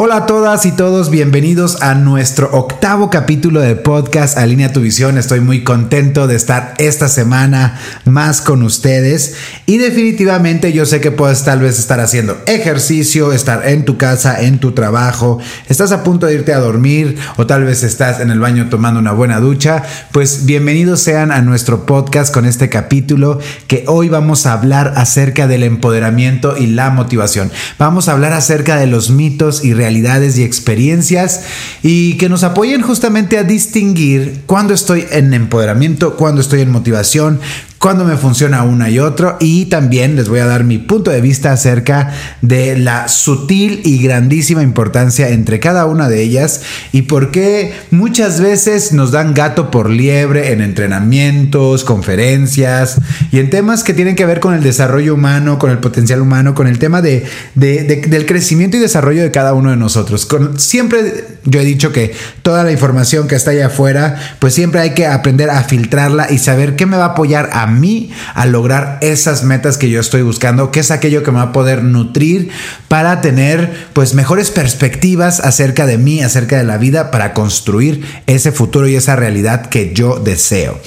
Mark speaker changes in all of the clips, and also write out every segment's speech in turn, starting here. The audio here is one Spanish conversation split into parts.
Speaker 1: Hola a todas y todos, bienvenidos a nuestro octavo capítulo de podcast Alinea tu visión. Estoy muy contento de estar esta semana más con ustedes y definitivamente yo sé que puedes tal vez estar haciendo ejercicio, estar en tu casa, en tu trabajo, estás a punto de irte a dormir o tal vez estás en el baño tomando una buena ducha. Pues bienvenidos sean a nuestro podcast con este capítulo que hoy vamos a hablar acerca del empoderamiento y la motivación. Vamos a hablar acerca de los mitos y realidades realidades y experiencias y que nos apoyen justamente a distinguir cuando estoy en empoderamiento, cuando estoy en motivación, cuando me funciona una y otro y también les voy a dar mi punto de vista acerca de la sutil y grandísima importancia entre cada una de ellas y por qué muchas veces nos dan gato por liebre en entrenamientos, conferencias y en temas que tienen que ver con el desarrollo humano, con el potencial humano, con el tema de, del crecimiento y desarrollo de cada uno de nosotros. Siempre yo he dicho que toda la información que está allá afuera, pues siempre hay que aprender a filtrarla y saber qué me va a apoyar a mí a lograr esas metas que yo estoy buscando, que es aquello que me va a poder nutrir para tener pues mejores perspectivas acerca de mí, acerca de la vida, para construir ese futuro y esa realidad que yo deseo.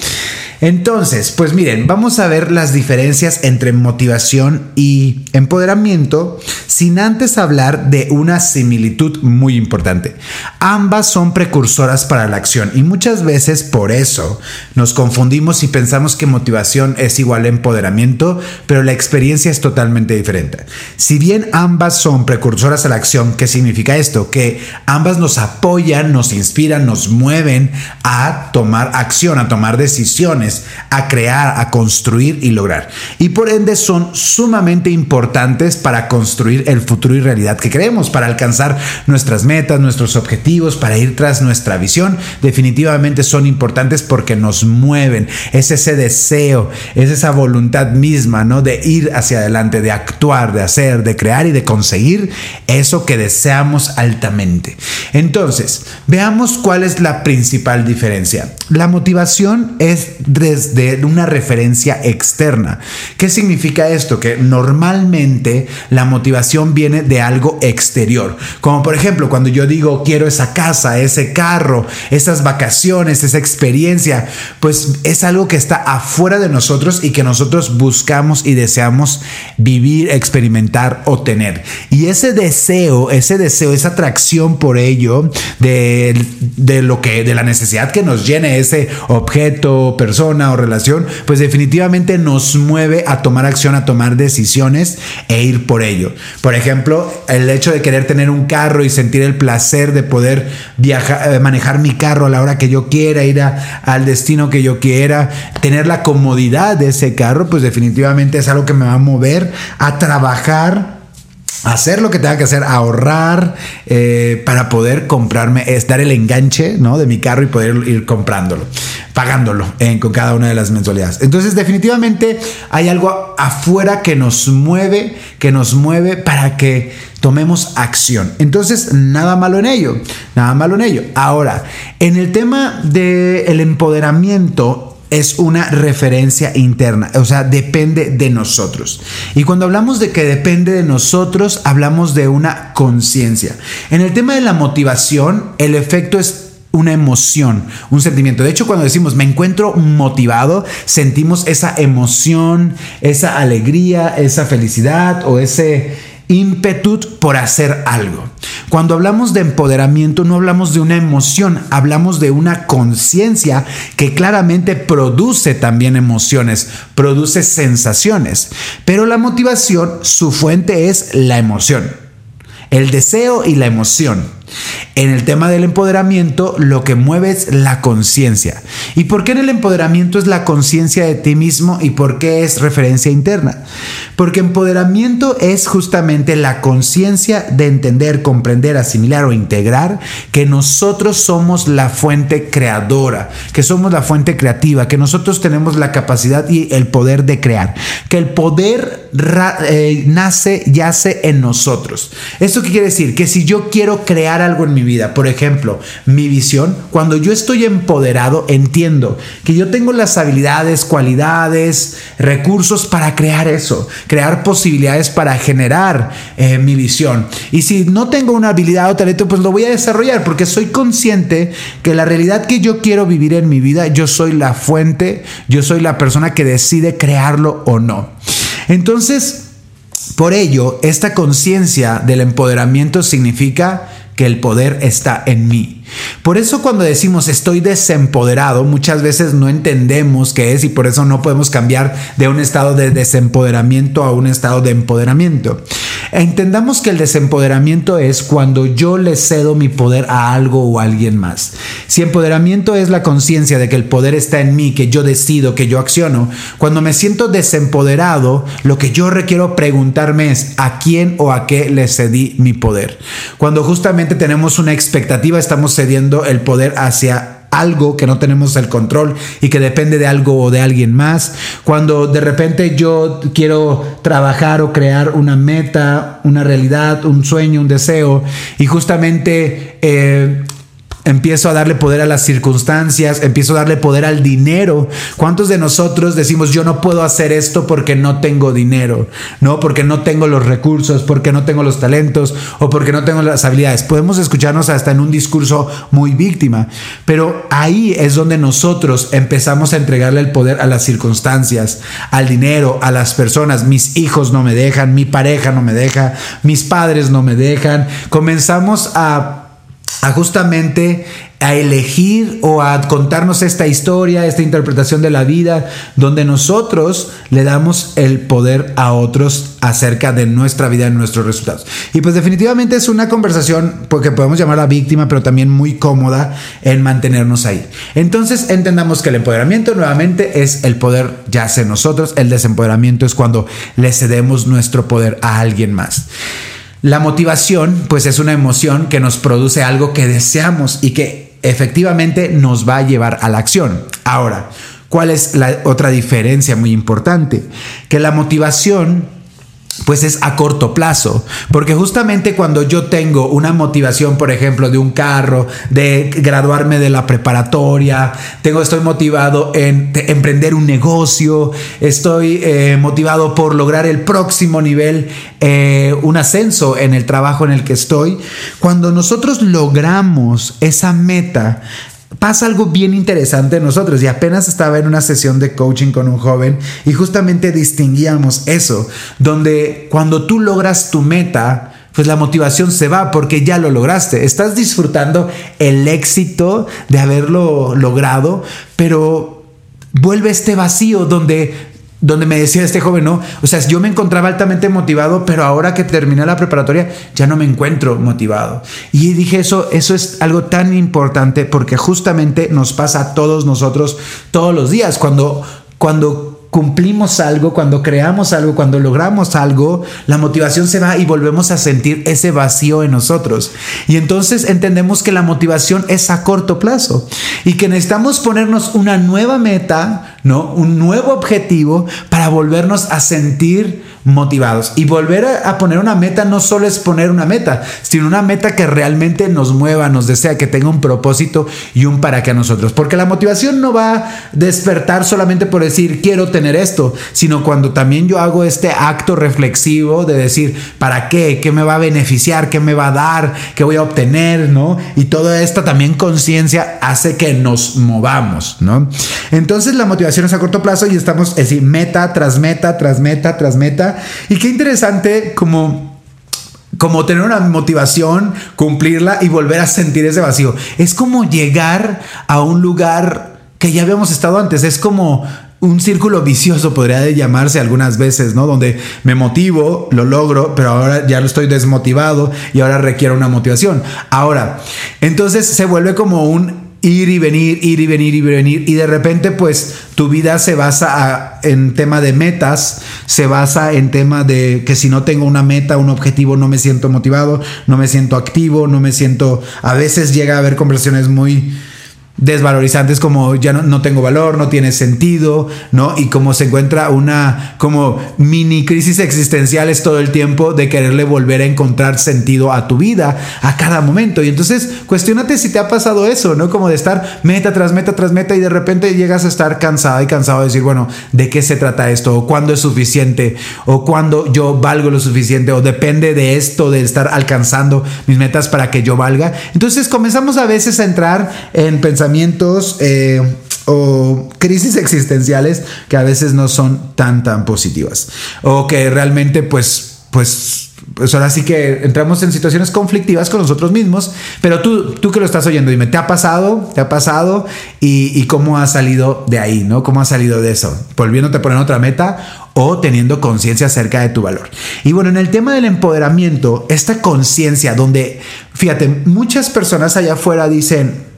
Speaker 1: Entonces, pues miren, vamos a ver las diferencias entre motivación y empoderamiento sin antes hablar de una similitud muy importante. Ambas son precursoras para la acción y muchas veces por eso nos confundimos y pensamos que motivación es igual a empoderamiento, pero la experiencia es totalmente diferente. Si bien ambas son precursoras a la acción, ¿qué significa esto? Que ambas nos apoyan, nos inspiran, nos mueven a tomar acción, a tomar decisiones a crear, a construir y lograr. Y por ende son sumamente importantes para construir el futuro y realidad que queremos, para alcanzar nuestras metas, nuestros objetivos, para ir tras nuestra visión. Definitivamente son importantes porque nos mueven. Es ese deseo, es esa voluntad misma, ¿no? De ir hacia adelante, de actuar, de hacer, de crear y de conseguir eso que deseamos altamente. Entonces, veamos cuál es la principal diferencia. La motivación es desde una referencia externa. ¿Qué significa esto? Que normalmente la motivación viene de algo exterior. Como por ejemplo, cuando yo digo quiero esa casa, ese carro, esas vacaciones, esa experiencia, pues es algo que está afuera de nosotros y que nosotros buscamos y deseamos vivir, experimentar o tener. Y ese deseo, ese deseo, esa atracción por ello, de, de lo que, de la necesidad que nos llene ese objeto, persona, o relación, pues definitivamente nos mueve a tomar acción, a tomar decisiones e ir por ello. Por ejemplo, el hecho de querer tener un carro y sentir el placer de poder viajar, eh, manejar mi carro a la hora que yo quiera, ir al destino que yo quiera, tener la comodidad de ese carro, pues definitivamente es algo que me va a mover a trabajar hacer lo que tenga que hacer, ahorrar eh, para poder comprarme, es dar el enganche ¿no? de mi carro y poder ir comprándolo, pagándolo con cada una de las mensualidades. Entonces definitivamente hay algo afuera que nos mueve, que nos mueve para que tomemos acción. Entonces, nada malo en ello, nada malo en ello. Ahora, en el tema del empoderamiento, es una referencia interna, o sea, depende de nosotros. Y cuando hablamos de que depende de nosotros, hablamos de una conciencia. En el tema de la motivación, el efecto es una emoción, un sentimiento. De hecho, cuando decimos me encuentro motivado, sentimos esa emoción, esa alegría, esa felicidad o ese ímpetu por hacer algo. Cuando hablamos de empoderamiento no hablamos de una emoción, hablamos de una conciencia que claramente produce también emociones, produce sensaciones. Pero la motivación, su fuente es la emoción, el deseo y la emoción. En el tema del empoderamiento, lo que mueve es la conciencia. ¿Y por qué en el empoderamiento es la conciencia de ti mismo y por qué es referencia interna? Porque empoderamiento es justamente la conciencia de entender, comprender, asimilar o integrar que nosotros somos la fuente creadora, que somos la fuente creativa, que nosotros tenemos la capacidad y el poder de crear, que el poder eh, nace, yace en nosotros. ¿Esto qué quiere decir? Que si yo quiero crear algo en mi vida, por ejemplo, mi visión, cuando yo estoy empoderado, entiendo que yo tengo las habilidades, cualidades, recursos para crear eso, crear posibilidades para generar eh, mi visión. Y si no tengo una habilidad o talento, pues lo voy a desarrollar porque soy consciente que la realidad que yo quiero vivir en mi vida, yo soy la fuente, yo soy la persona que decide crearlo o no. Entonces, por ello, esta conciencia del empoderamiento significa que el poder está en mí. Por eso cuando decimos estoy desempoderado, muchas veces no entendemos qué es y por eso no podemos cambiar de un estado de desempoderamiento a un estado de empoderamiento. Entendamos que el desempoderamiento es cuando yo le cedo mi poder a algo o a alguien más. Si empoderamiento es la conciencia de que el poder está en mí, que yo decido, que yo acciono, cuando me siento desempoderado, lo que yo requiero preguntarme es a quién o a qué le cedí mi poder. Cuando justamente tenemos una expectativa, estamos cediendo el poder hacia algo que no tenemos el control y que depende de algo o de alguien más. Cuando de repente yo quiero trabajar o crear una meta, una realidad, un sueño, un deseo y justamente eh, Empiezo a darle poder a las circunstancias, empiezo a darle poder al dinero. ¿Cuántos de nosotros decimos yo no puedo hacer esto porque no tengo dinero? No, porque no tengo los recursos, porque no tengo los talentos o porque no tengo las habilidades. Podemos escucharnos hasta en un discurso muy víctima, pero ahí es donde nosotros empezamos a entregarle el poder a las circunstancias, al dinero, a las personas. Mis hijos no me dejan, mi pareja no me deja, mis padres no me dejan. Comenzamos a a justamente a elegir o a contarnos esta historia, esta interpretación de la vida, donde nosotros le damos el poder a otros acerca de nuestra vida y nuestros resultados. Y pues definitivamente es una conversación porque pues, podemos llamarla víctima, pero también muy cómoda en mantenernos ahí. Entonces entendamos que el empoderamiento nuevamente es el poder ya en nosotros, el desempoderamiento es cuando le cedemos nuestro poder a alguien más. La motivación, pues es una emoción que nos produce algo que deseamos y que efectivamente nos va a llevar a la acción. Ahora, ¿cuál es la otra diferencia muy importante? Que la motivación pues es a corto plazo, porque justamente cuando yo tengo una motivación, por ejemplo, de un carro, de graduarme de la preparatoria, tengo, estoy motivado en emprender un negocio, estoy eh, motivado por lograr el próximo nivel, eh, un ascenso en el trabajo en el que estoy, cuando nosotros logramos esa meta, pasa algo bien interesante en nosotros y apenas estaba en una sesión de coaching con un joven y justamente distinguíamos eso, donde cuando tú logras tu meta, pues la motivación se va porque ya lo lograste. Estás disfrutando el éxito de haberlo logrado, pero vuelve este vacío donde donde me decía este joven, no, o sea, yo me encontraba altamente motivado, pero ahora que terminé la preparatoria ya no me encuentro motivado. Y dije eso, eso es algo tan importante porque justamente nos pasa a todos nosotros todos los días cuando cuando cumplimos algo, cuando creamos algo, cuando logramos algo, la motivación se va y volvemos a sentir ese vacío en nosotros. Y entonces entendemos que la motivación es a corto plazo y que necesitamos ponernos una nueva meta, ¿no? Un nuevo objetivo para volvernos a sentir motivados. Y volver a, poner una meta no solo es poner una meta, sino una meta que realmente nos mueva, nos desea, que tenga un propósito y un para qué a nosotros. Porque la motivación no va a despertar solamente por decir quiero tener esto, sino cuando también yo hago este acto reflexivo de decir para qué, qué me va a beneficiar, qué me va a dar, qué voy a obtener, ¿no? Y toda esta también conciencia hace que nos movamos, ¿no? Entonces la motivación es a corto plazo y estamos, es decir, meta tras meta, tras meta, tras meta y qué interesante como como tener una motivación, cumplirla y volver a sentir ese vacío. Es como llegar a un lugar que ya habíamos estado antes. Es como un círculo vicioso podría llamarse algunas veces, ¿no? Donde me motivo, lo logro, pero ahora ya lo estoy desmotivado y ahora requiero una motivación. Ahora, entonces se vuelve como un ir y venir, ir y venir y venir. Y de repente pues tu vida se basa en tema de metas, se basa en tema de que si no tengo una meta, un objetivo, no me siento motivado, no me siento activo, no me siento, a veces llega a haber conversaciones muy desvalorizantes como ya no, tengo valor, no tiene sentido, ¿no? Y como se encuentra una como mini crisis existenciales todo el tiempo de quererle volver a encontrar sentido a tu vida a cada momento. Y entonces cuestionate si te ha pasado eso, ¿no? Como de estar meta tras meta tras meta y de repente llegas a estar cansada y cansado de decir, bueno, ¿de qué se trata esto? ¿O cuándo es suficiente? ¿O cuándo yo valgo lo suficiente? ¿O depende de esto, de estar alcanzando mis metas para que yo valga? Entonces comenzamos a veces a entrar en pensamientos eh, o crisis existenciales que a veces no son tan tan positivas o que realmente pues pues pues ahora sí que entramos en situaciones conflictivas con nosotros mismos, pero tú, tú que lo estás oyendo, dime, ¿te ha pasado? ¿Te ha pasado? ¿Y, cómo has salido de ahí? ¿no? ¿Cómo has salido de eso? ¿Volviéndote a poner otra meta o teniendo conciencia acerca de tu valor? Y bueno, en el tema del empoderamiento, esta conciencia donde, fíjate, muchas personas allá afuera dicen,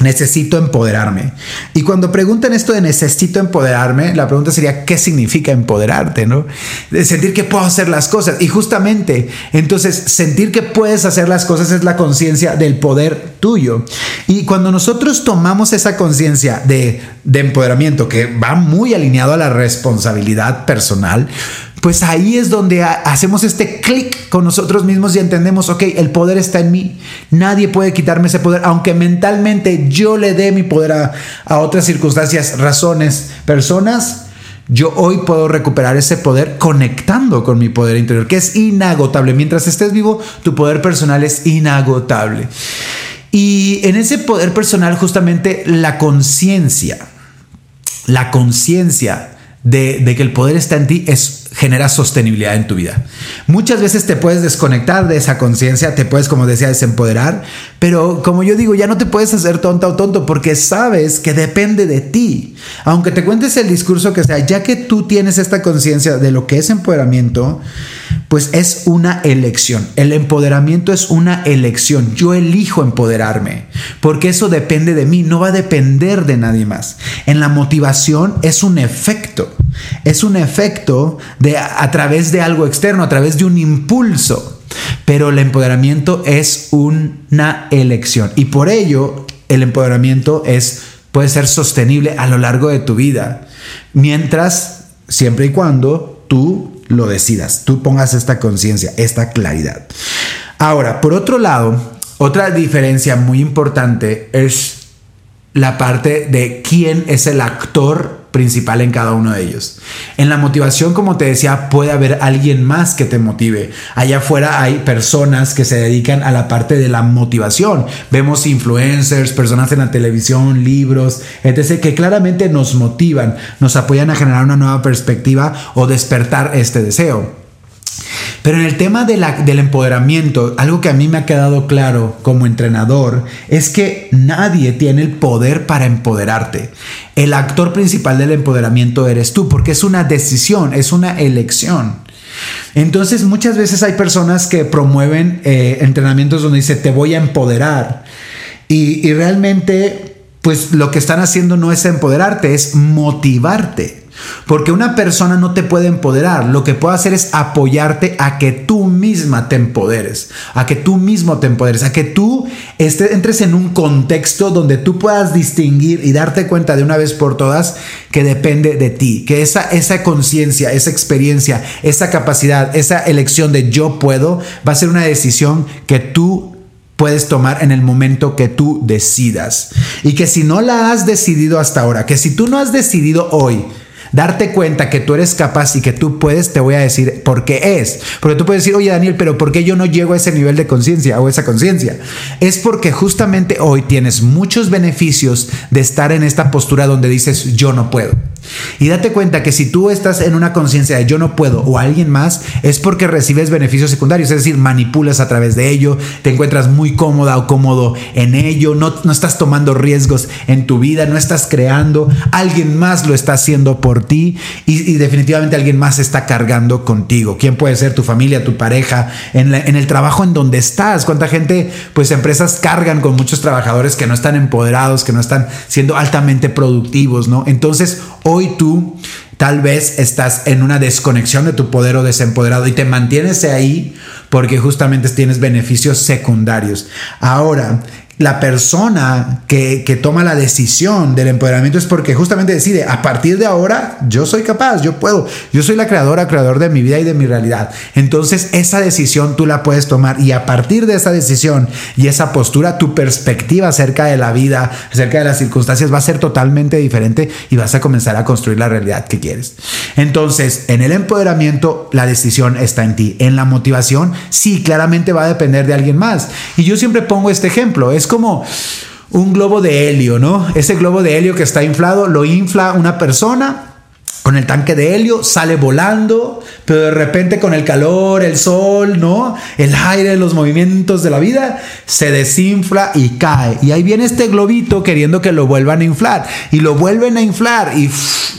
Speaker 1: necesito empoderarme. Y cuando preguntan esto de necesito empoderarme, la pregunta sería, ¿qué significa empoderarte? ¿no? De sentir que puedo hacer las cosas. Y justamente, entonces, sentir que puedes hacer las cosas es la conciencia del poder tuyo. Y cuando nosotros tomamos esa conciencia de, de empoderamiento, que va muy alineado a la responsabilidad personal, pues ahí es donde hacemos este clic con nosotros mismos y entendemos, ok, el poder está en mí, nadie puede quitarme ese poder, aunque mentalmente yo le dé mi poder a, a otras circunstancias, razones, personas, yo hoy puedo recuperar ese poder conectando con mi poder interior, que es inagotable. Mientras estés vivo, tu poder personal es inagotable. Y en ese poder personal, justamente la conciencia, la conciencia de, de, que el poder está en ti es genera sostenibilidad en tu vida. Muchas veces te puedes desconectar de esa conciencia, te puedes, como decía, desempoderar, pero como yo digo, ya no te puedes hacer tonta o tonto porque sabes que depende de ti. Aunque te cuentes el discurso que sea, ya que tú tienes esta conciencia de lo que es empoderamiento, pues es una elección. El empoderamiento es una elección. Yo elijo empoderarme porque eso depende de mí, no va a depender de nadie más. En la motivación es un efecto. Es un efecto de a, través de algo externo, a través de un impulso. Pero el empoderamiento es una elección y por ello el empoderamiento es puede ser sostenible a lo largo de tu vida, mientras siempre y cuando tú lo decidas, tú pongas esta conciencia, esta claridad. Ahora, por otro lado, otra diferencia muy importante es la parte de quién es el actor principal en cada uno de ellos. En la motivación, como te decía, puede haber alguien más que te motive. Allá afuera hay personas que se dedican a la parte de la motivación. Vemos influencers, personas en la televisión, libros, etc., que claramente nos motivan, nos apoyan a generar una nueva perspectiva o despertar este deseo. Pero en el tema del empoderamiento, algo que a mí me ha quedado claro como entrenador es que nadie tiene el poder para empoderarte. El actor principal del empoderamiento eres tú, porque es una decisión, es una elección. Entonces muchas veces hay personas que promueven eh, entrenamientos donde dice te voy a empoderar y, y realmente pues lo que están haciendo no es empoderarte, es motivarte. Porque una persona no te puede empoderar. Lo que puede hacer es apoyarte a que tú misma te empoderes, a que tú mismo te empoderes, a que tú entres en un contexto donde tú puedas distinguir y darte cuenta de una vez por todas que depende de ti, que esa, esa conciencia, esa experiencia, esa capacidad, esa elección de yo puedo va a ser una decisión que tú puedes tomar en el momento que tú decidas. Y que si no la has decidido hasta ahora, que si tú no has decidido hoy, darte cuenta que tú eres capaz y que tú puedes, te voy a decir por qué es. Porque tú puedes decir, oye Daniel, pero ¿por qué yo no llego a ese nivel de conciencia o esa conciencia? Es porque justamente hoy tienes muchos beneficios de estar en esta postura donde dices, yo no puedo. Y date cuenta que si tú estás en una conciencia de yo no puedo o alguien más, es porque recibes beneficios secundarios, es decir, manipulas a través de ello, te encuentras muy cómoda o cómodo en ello, no, no estás tomando riesgos en tu vida, no estás creando, alguien más lo está haciendo por ti y, definitivamente alguien más está cargando contigo. ¿Quién puede ser tu familia, tu pareja, en, en el trabajo en donde estás? ¿Cuánta gente, pues empresas cargan con muchos trabajadores que no están empoderados, que no están siendo altamente productivos, ¿no? Entonces, hoy tú tal vez estás en una desconexión de tu poder o desempoderado y te mantienes ahí porque justamente tienes beneficios secundarios. Ahora, la persona que, toma la decisión del empoderamiento es porque justamente decide, a partir de ahora yo soy capaz, yo puedo, yo soy la creadora, creador de mi vida y de mi realidad. Entonces esa decisión tú la puedes tomar y a partir de esa decisión y esa postura, tu perspectiva acerca de la vida, acerca de las circunstancias va a ser totalmente diferente y vas a comenzar a construir la realidad que quieres. Entonces, en el empoderamiento la decisión está en ti. En la motivación, sí, claramente va a depender de alguien más. Y yo siempre pongo este ejemplo, es como un globo de helio, ¿no? Ese globo de helio que está inflado lo infla una persona con el tanque de helio, sale volando, pero de repente con el calor, el sol, ¿no? El aire, los movimientos de la vida, se desinfla y cae. Y ahí viene este globito queriendo que lo vuelvan a inflar. Y lo vuelven a inflar y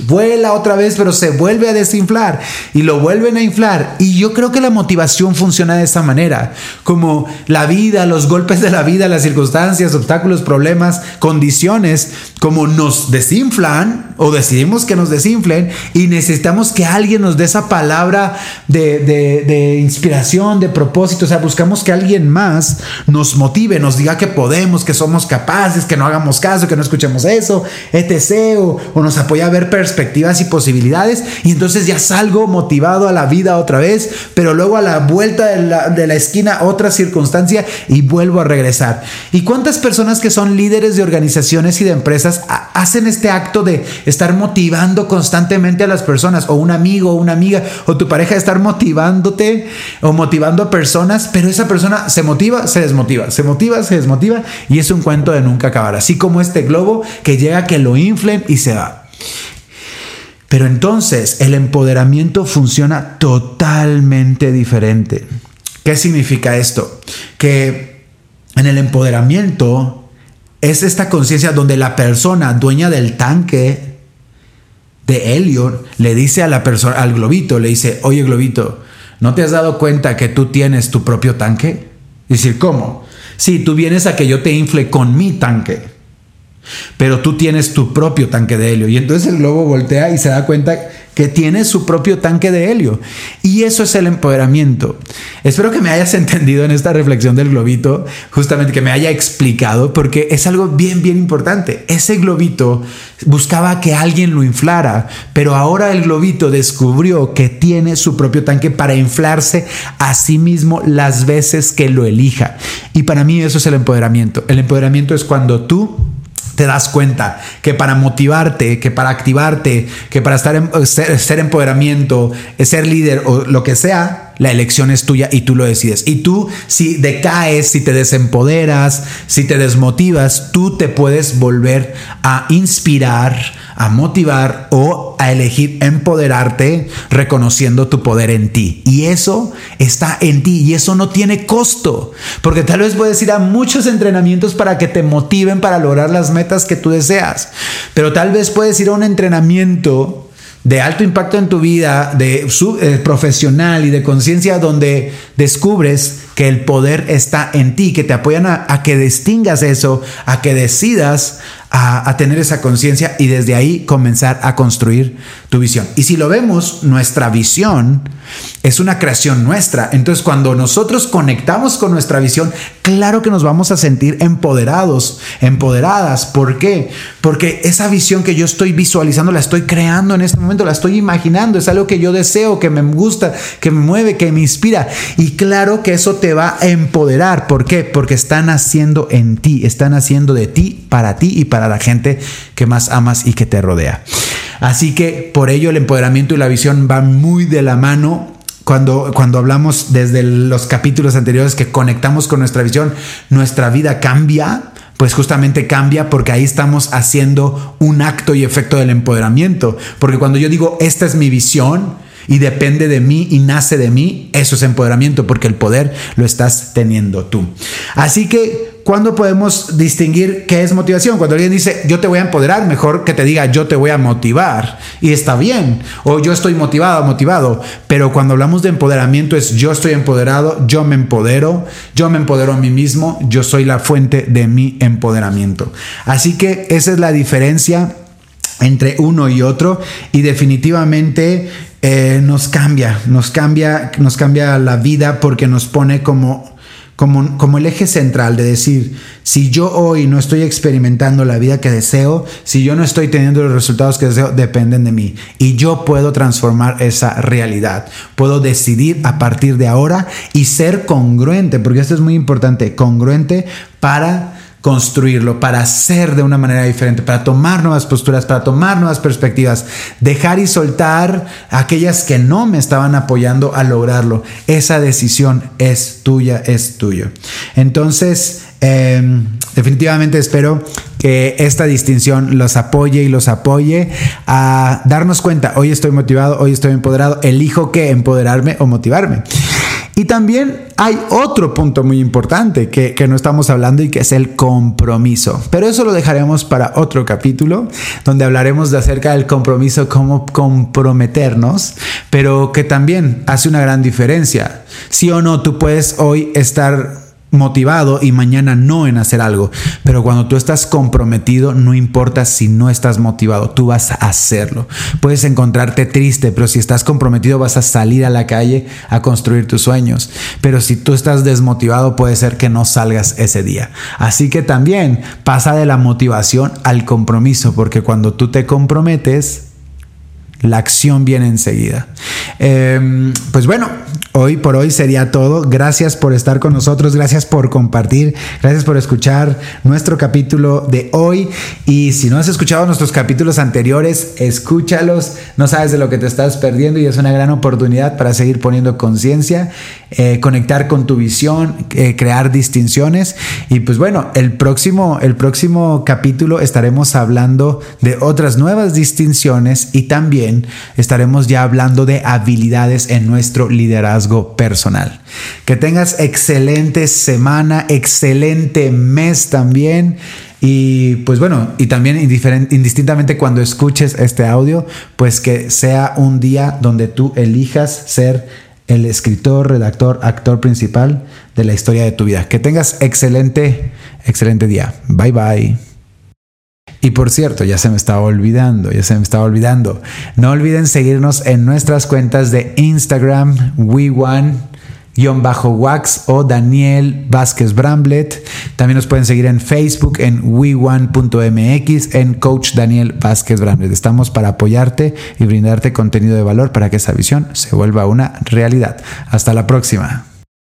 Speaker 1: vuela otra vez, pero se vuelve a desinflar. Y lo vuelven a inflar. Y yo creo que la motivación funciona de esa manera. Como la vida, los golpes de la vida, las circunstancias, obstáculos, problemas, condiciones, como nos desinflan o decidimos que nos desinflen y necesitamos que alguien nos dé esa palabra de, inspiración, de propósito. O sea, buscamos que alguien más nos motive, nos diga que podemos, que somos capaces, que no hagamos caso, que no escuchemos eso, etc. O, o nos apoya a ver perspectivas y posibilidades. Y entonces ya salgo motivado a la vida otra vez, pero luego a la vuelta de la, de la esquina otra circunstancia y vuelvo a regresar. ¿Y cuántas personas que son líderes de organizaciones y de empresas hacen este acto de estar motivando constantemente? a las personas, o un amigo, o una amiga, o tu pareja estar motivándote o motivando a personas, pero esa persona se motiva, se desmotiva, se motiva, se desmotiva, y es un cuento de nunca acabar. Así como este globo que llega que lo inflen y se va. Pero entonces el empoderamiento funciona totalmente diferente. ¿Qué significa esto? Que en el empoderamiento es esta conciencia donde la persona dueña del tanque de Elliot le dice a la persona, al globito, le dice, oye globito, ¿no te has dado cuenta que tú tienes tu propio tanque? Y decir, ¿cómo? Sí, tú vienes a que yo te infle con mi tanque, pero tú tienes tu propio tanque de helio. Y entonces el globo voltea y se da cuenta que tiene su propio tanque de helio. Y eso es el empoderamiento. Espero que me hayas entendido en esta reflexión del globito, justamente que me haya explicado, porque es algo bien, bien importante. Ese globito buscaba que alguien lo inflara, pero ahora el globito descubrió que tiene su propio tanque para inflarse a sí mismo las veces que lo elija. Y para mí eso es el empoderamiento. El empoderamiento es cuando tú te das cuenta que para motivarte, que para activarte, que para estar en, ser, ser, empoderamiento, ser líder o lo que sea, la elección es tuya y tú lo decides. Y tú, si decaes, si te desempoderas, si te desmotivas, tú te puedes volver a inspirar, a motivar o a elegir empoderarte reconociendo tu poder en ti. Y eso está en ti y eso no tiene costo, porque tal vez puedes ir a muchos entrenamientos para que te motiven para lograr las metas que tú deseas, pero tal vez puedes ir a un entrenamiento de alto impacto en tu vida, de eh, profesional y de conciencia, donde descubres que el poder está en ti, que te apoyan a, que distingas eso, a que decidas a, tener esa conciencia y desde ahí comenzar a construir tu visión. Y si lo vemos, nuestra visión es una creación nuestra. Entonces, cuando nosotros conectamos con nuestra visión, claro que nos vamos a sentir empoderados, empoderadas. ¿Por qué? Porque esa visión que yo estoy visualizando, la estoy creando en este momento, la estoy imaginando, es algo que yo deseo, que me gusta, que me mueve, que me inspira. Y claro que eso te va a empoderar. ¿Por qué? Porque están haciendo en ti, están haciendo de ti, para ti y para la gente que más amas y que te rodea. Así que por ello el empoderamiento y la visión van muy de la mano. Cuando, cuando hablamos desde los capítulos anteriores que conectamos con nuestra visión, nuestra vida cambia pues justamente cambia porque ahí estamos haciendo un acto y efecto del empoderamiento. Porque cuando yo digo, esta es mi visión, y depende de mí y nace de mí, eso es empoderamiento porque el poder lo estás teniendo tú. Así que, ¿cuándo podemos distinguir qué es motivación? Cuando alguien dice, yo te voy a empoderar, mejor que te diga, yo te voy a motivar. Y está bien. O yo estoy motivado, motivado. Pero cuando hablamos de empoderamiento es, yo estoy empoderado, yo me empodero, yo me empodero a mí mismo, yo soy la fuente de mi empoderamiento. Así que esa es la diferencia entre uno y otro y definitivamente eh, nos cambia, nos cambia, nos cambia la vida porque nos pone como, como, como, el eje central de decir, si yo hoy no estoy experimentando la vida que deseo, si yo no estoy teniendo los resultados que deseo, dependen de mí. Y yo puedo transformar esa realidad. Puedo decidir a partir de ahora y ser congruente, porque esto es muy importante, congruente para construirlo, para ser de una manera diferente, para tomar nuevas posturas, para tomar nuevas perspectivas, dejar y soltar aquellas que no me estaban apoyando a lograrlo. Esa decisión es tuya, es tuyo. Entonces, em, definitivamente espero que esta distinción los apoye y los apoye a darnos cuenta, hoy estoy motivado, hoy estoy empoderado, elijo que empoderarme o motivarme. Y también hay otro punto muy importante que, no estamos hablando y que es el compromiso. Pero eso lo dejaremos para otro capítulo, donde hablaremos de acerca del compromiso, cómo comprometernos, pero que también hace una gran diferencia. Sí o no, tú puedes hoy estar motivado y mañana no en hacer algo. Pero cuando tú estás comprometido, no importa si no estás motivado, tú vas a hacerlo. Puedes encontrarte triste, pero si estás comprometido vas a salir a la calle a construir tus sueños. Pero si tú estás desmotivado, puede ser que no salgas ese día. Así que también pasa de la motivación al compromiso, porque cuando tú te comprometes, la acción viene enseguida. Em, pues bueno, hoy por hoy sería todo. Gracias por estar con nosotros, gracias por compartir, gracias por escuchar nuestro capítulo de hoy. Y si no has escuchado nuestros capítulos anteriores, escúchalos. No sabes de lo que te estás perdiendo y es una gran oportunidad para seguir poniendo conciencia, eh, conectar con tu visión, eh, crear distinciones. Y pues bueno, el próximo, el próximo capítulo estaremos hablando de otras nuevas distinciones y también estaremos ya hablando de habilidades en nuestro personal. Que tengas excelente semana, excelente mes también. Y pues bueno, y también indistintamente cuando escuches este audio, pues que sea un día donde tú elijas ser el escritor, redactor, actor principal de la historia de tu vida. Que tengas excelente, excelente día. Bye bye. Y por cierto, ya se me estaba olvidando, ya se me estaba olvidando. No olviden seguirnos en nuestras cuentas de Instagram, WeOne-Wax o Daniel Vázquez Bramblet. También nos pueden seguir en Facebook en WeOne.mx en Coach Daniel Vázquez Bramblet. Estamos para apoyarte y brindarte contenido de valor para que esa visión se vuelva una realidad. Hasta la próxima.